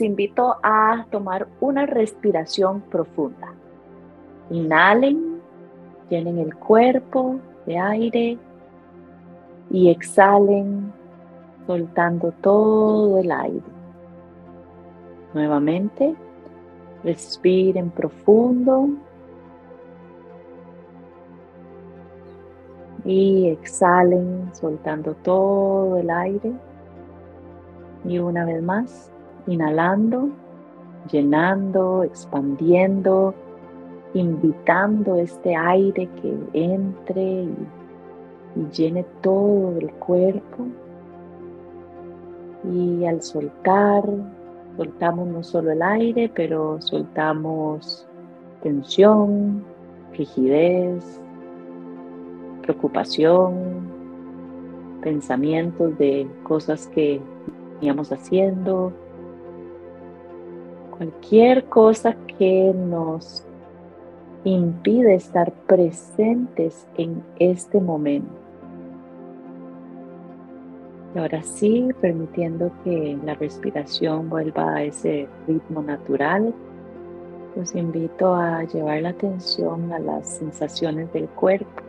invito a tomar una respiración profunda. Inhalen, llenen el cuerpo de aire y exhalen soltando todo el aire. Nuevamente, respiren profundo y exhalen soltando todo el aire. Y una vez más, inhalando, llenando, expandiendo, invitando este aire que entre y, llene todo el cuerpo. Y al soltar, soltamos no solo el aire, pero soltamos tensión, rigidez, preocupación, pensamientos de cosas que veníamos haciendo, cualquier cosa que nos impide estar presentes en este momento. Y ahora sí, permitiendo que la respiración vuelva a ese ritmo natural, los invito a llevar la atención a las sensaciones del cuerpo.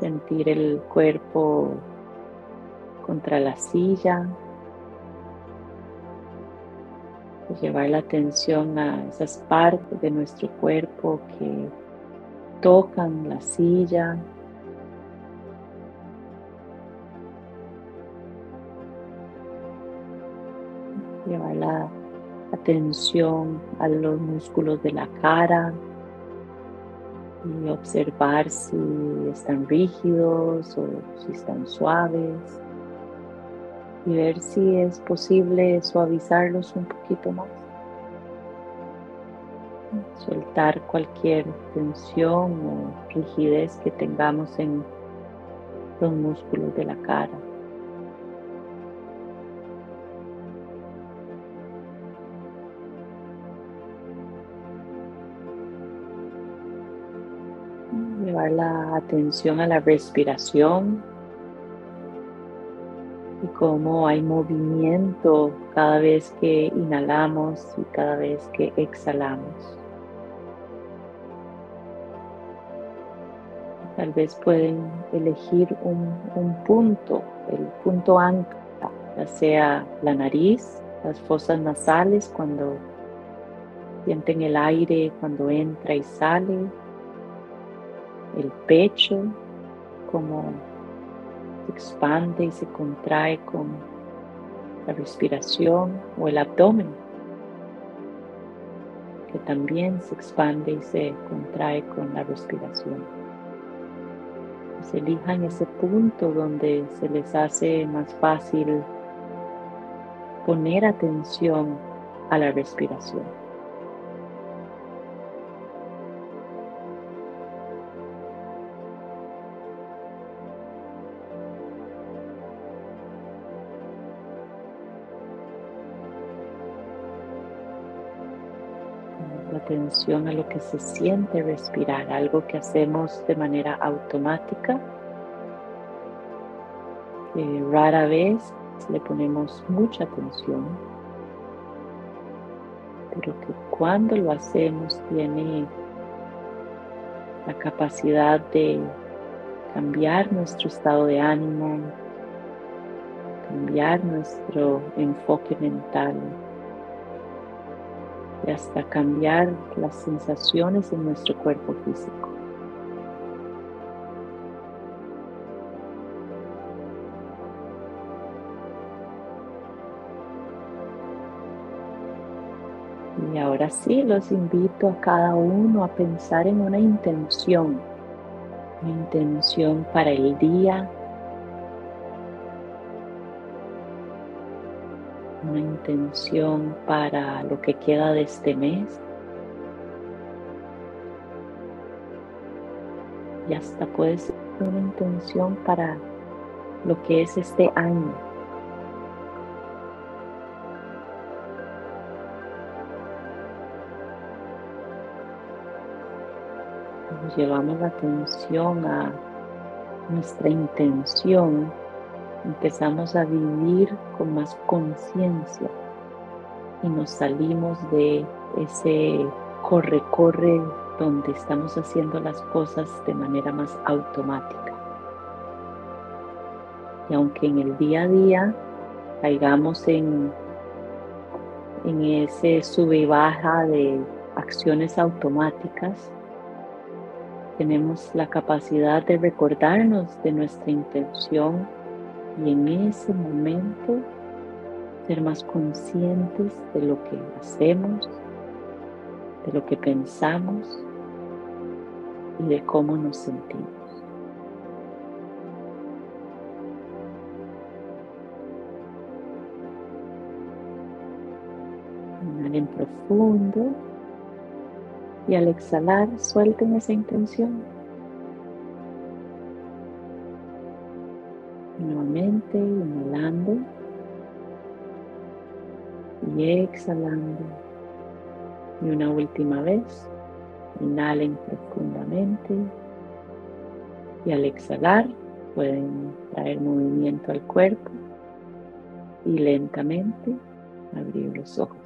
Sentir el cuerpo contra la silla, llevar la atención a esas partes de nuestro cuerpo que tocan la silla. Llevar la atención a los músculos de la cara y observar si están rígidos o si están suaves y ver si es posible suavizarlos un poquito más. Soltar cualquier tensión o rigidez que tengamos en los músculos de la cara. Llevar la atención a la respiración cómo hay movimiento cada vez que inhalamos y cada vez que exhalamos. Tal vez pueden elegir un, punto, el punto ancla, ya sea la nariz, las fosas nasales cuando sienten el aire cuando entra y sale, el pecho como expande y se contrae con la respiración o el abdomen, que también se expande y se contrae con la respiración. Se elijan ese punto donde se les hace más fácil poner atención a la respiración. Atención a lo que se siente respirar, algo que hacemos de manera automática, que rara vez le ponemos mucha atención, pero que cuando lo hacemos tiene la capacidad de cambiar nuestro estado de ánimo, cambiar nuestro enfoque mental y hasta cambiar las sensaciones en nuestro cuerpo físico. Y ahora sí, los invito a cada uno a pensar en una intención, una intención para el día, una intención para lo que queda de este mes. Y hasta puede ser una intención para lo que es este año. llevamos la atención a nuestra intención empezamos a vivir con más conciencia y nos salimos de ese corre-corre donde estamos haciendo las cosas de manera más automática. Y aunque en el día a día caigamos en, en ese sube y baja de acciones automáticas, tenemos la capacidad de recordarnos de nuestra intención y en ese momento ser más conscientes de lo que hacemos, de lo que pensamos y de cómo nos sentimos. Inhalen profundo y al exhalar suelten esa intención. Nuevamente inhalando y exhalando. Y una última vez, inhalen profundamente y al exhalar pueden traer movimiento al cuerpo y lentamente abrir los ojos.